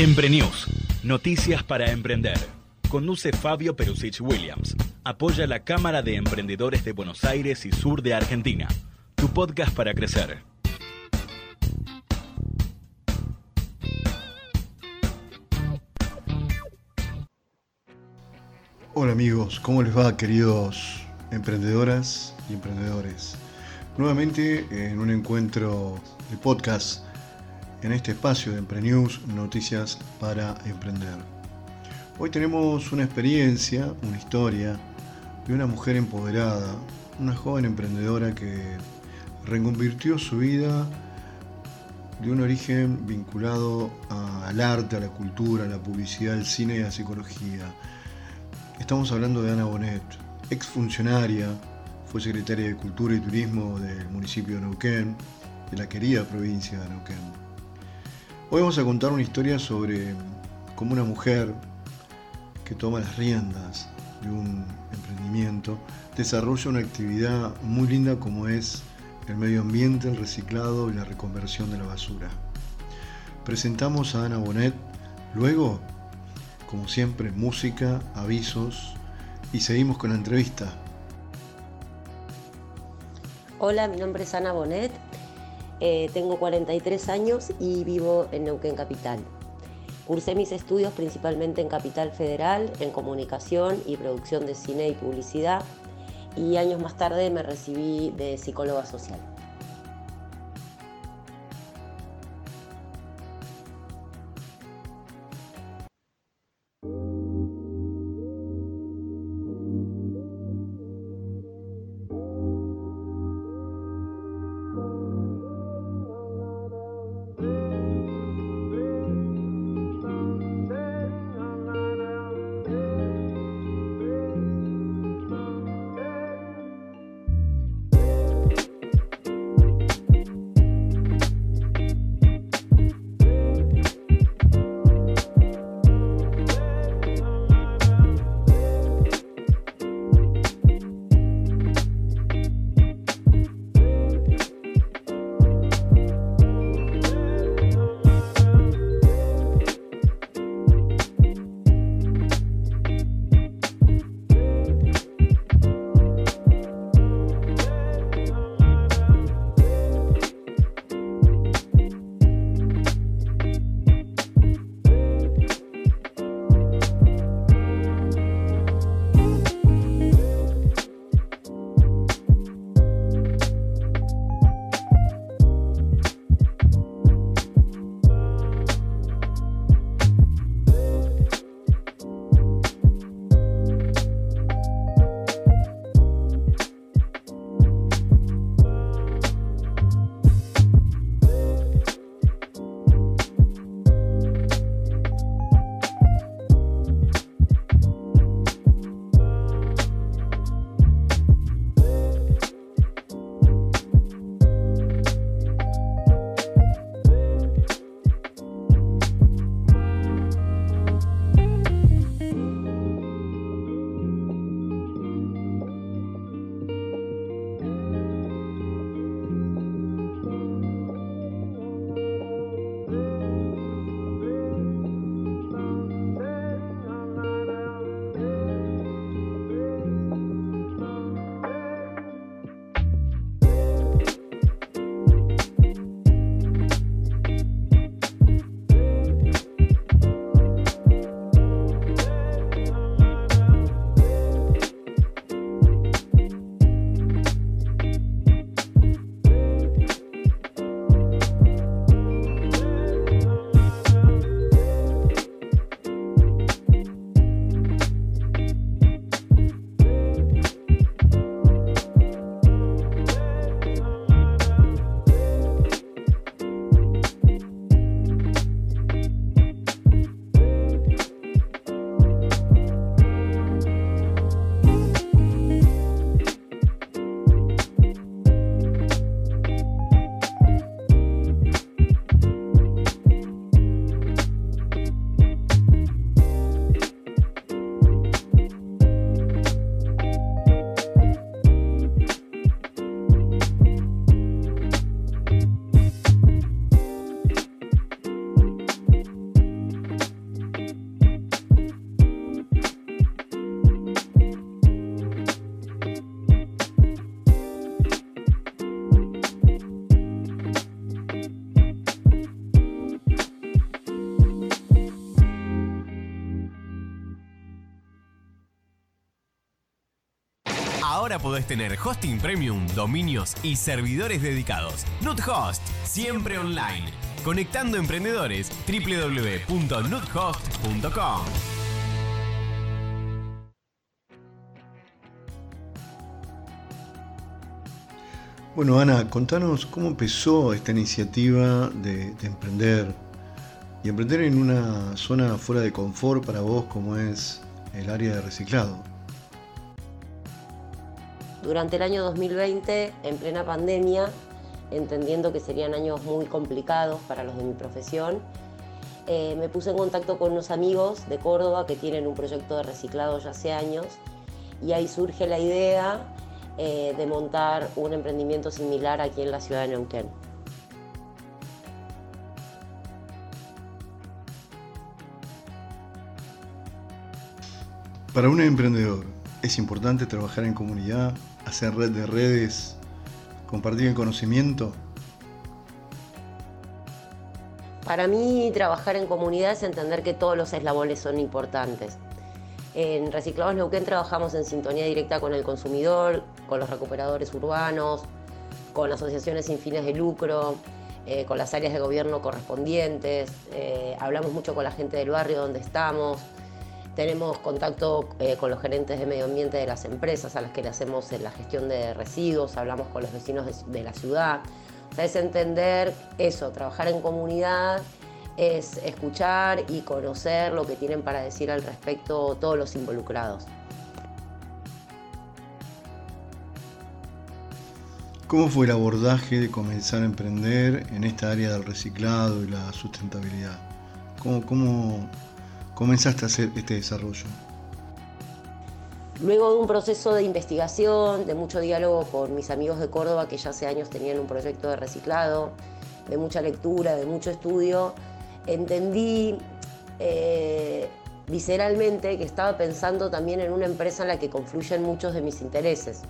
Emprenews, noticias para emprender. Conduce Fabio Perusich Williams. Apoya la Cámara de Emprendedores de Buenos Aires y Sur de Argentina. Tu podcast para crecer. Hola amigos, ¿cómo les va queridos emprendedoras y emprendedores? Nuevamente en un encuentro de podcast en este espacio de Emprenews, noticias para emprender. Hoy tenemos una experiencia, una historia de una mujer empoderada, una joven emprendedora que reconvirtió su vida de un origen vinculado al arte, a la cultura, a la publicidad, al cine y a la psicología. Estamos hablando de Ana Bonet, exfuncionaria, fue secretaria de Cultura y Turismo del municipio de Neuquén, de la querida provincia de Neuquén. Hoy vamos a contar una historia sobre cómo una mujer que toma las riendas de un emprendimiento desarrolla una actividad muy linda como es el medio ambiente, el reciclado y la reconversión de la basura. Presentamos a Ana Bonet, luego, como siempre, música, avisos y seguimos con la entrevista. Hola, mi nombre es Ana Bonet, eh, tengo 43 años y vivo en Neuquén Capital. Cursé mis estudios principalmente en Capital Federal, en comunicación y producción de cine y publicidad, y años más tarde me recibí de psicóloga social. Ahora podés tener hosting premium, dominios y servidores dedicados. Nuthost, siempre online. Conectando emprendedores www.nuthost.com. Bueno, Ana, contanos cómo empezó esta iniciativa de, de, emprender y emprender en una zona fuera de confort para vos como es el área de reciclado. Durante el año 2020, en plena pandemia, entendiendo que serían años muy complicados para los de mi profesión, eh, me puse en contacto con unos amigos de Córdoba que tienen un proyecto de reciclado ya hace años y ahí surge la idea eh, de montar un emprendimiento similar aquí en la ciudad de Neuquén. Para un emprendedor es importante trabajar en comunidad, hacer red de redes, compartir el conocimiento. Para mí trabajar en comunidad es entender que todos los eslabones son importantes. En Reciclados Neuquén trabajamos en sintonía directa con el consumidor, con los recuperadores urbanos, con asociaciones sin fines de lucro, eh, con las áreas de gobierno correspondientes, eh, hablamos mucho con la gente del barrio donde estamos, tenemos contacto eh, con los gerentes de medio ambiente de las empresas a las que le hacemos la gestión de residuos, hablamos con los vecinos de, de la ciudad. O sea, es entender eso, trabajar en comunidad, es escuchar y conocer lo que tienen para decir al respecto todos los involucrados. ¿Cómo fue el abordaje de comenzar a emprender en esta área del reciclado y la sustentabilidad? ¿Cómo, cómo comenzaste a hacer este desarrollo? Luego de un proceso de investigación, de mucho diálogo con mis amigos de Córdoba que ya hace años tenían un proyecto de reciclado, de mucha lectura, de mucho estudio, entendí eh, visceralmente que estaba pensando también en una empresa en la que confluyen muchos de mis intereses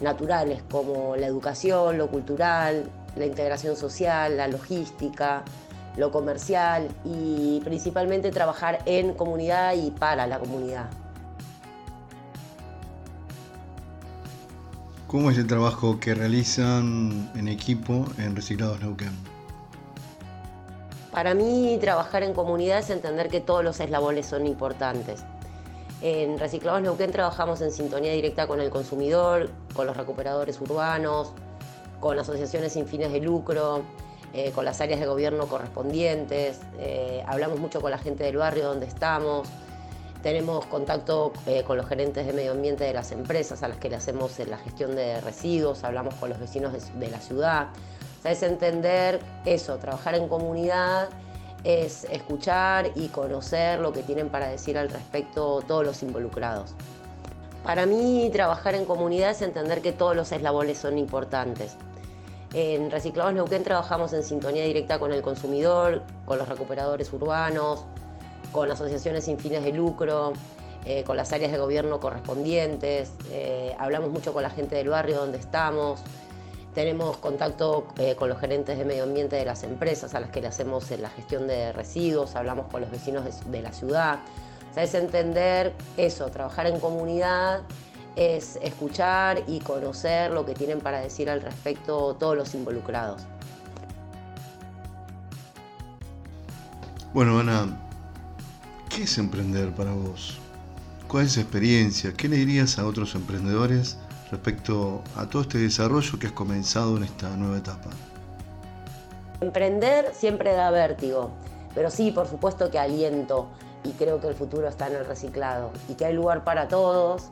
naturales, como la educación, lo cultural, la integración social, la logística, lo comercial y principalmente trabajar en comunidad y para la comunidad. ¿Cómo es el trabajo que realizan en equipo en Reciclados Neuquén? Para mí trabajar en comunidad es entender que todos los eslabones son importantes. En Reciclados Neuquén trabajamos en sintonía directa con el consumidor, con los recuperadores urbanos, con asociaciones sin fines de lucro, eh, con las áreas de gobierno correspondientes, eh, hablamos mucho con la gente del barrio donde estamos, tenemos contacto eh, con los gerentes de medio ambiente de las empresas a las que le hacemos la gestión de residuos, hablamos con los vecinos de, de la ciudad. O sea, es entender eso, trabajar en comunidad, es escuchar y conocer lo que tienen para decir al respecto todos los involucrados. Para mí trabajar en comunidad es entender que todos los eslabones son importantes. En Reciclados Neuquén trabajamos en sintonía directa con el consumidor, con los recuperadores urbanos, con asociaciones sin fines de lucro, eh, con las áreas de gobierno correspondientes, eh, hablamos mucho con la gente del barrio donde estamos, tenemos contacto eh, con los gerentes de medio ambiente de las empresas a las que le hacemos la gestión de residuos, hablamos con los vecinos de, de la ciudad. O sea, es entender eso, trabajar en comunidad es escuchar y conocer lo que tienen para decir al respecto todos los involucrados. Bueno, Ana, ¿qué es emprender para vos? ¿Cuál es su experiencia? ¿Qué le dirías a otros emprendedores respecto a todo este desarrollo que has comenzado en esta nueva etapa? Emprender siempre da vértigo, pero sí, por supuesto que aliento y creo que el futuro está en el reciclado y que hay lugar para todos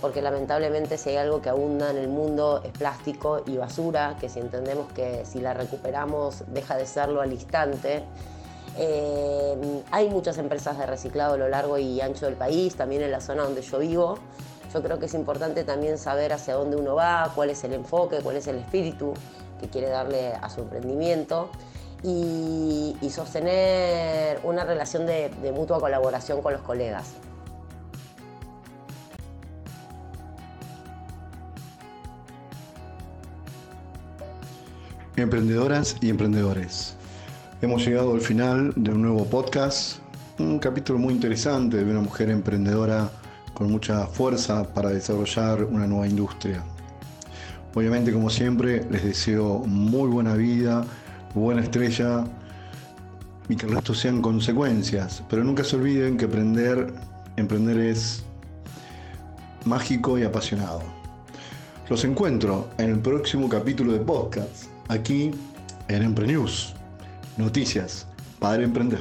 porque lamentablemente si hay algo que abunda en el mundo es plástico y basura, que si entendemos que si la recuperamos deja de serlo al instante. Eh, hay muchas empresas de reciclado a lo largo y ancho del país, también en la zona donde yo vivo. Yo creo que es importante también saber hacia dónde uno va, cuál es el enfoque, cuál es el espíritu que quiere darle a su emprendimiento y, y sostener una relación de, de mutua colaboración con los colegas. Emprendedoras y emprendedores, hemos llegado al final de un nuevo podcast, un capítulo muy interesante de una mujer emprendedora con mucha fuerza para desarrollar una nueva industria. Obviamente, como siempre, les deseo muy buena vida, buena estrella y que el resto sean consecuencias. Pero nunca se olviden que aprender, emprender es mágico y apasionado. Los encuentro en el próximo capítulo de podcast, aquí en Emprenews. Noticias para emprender.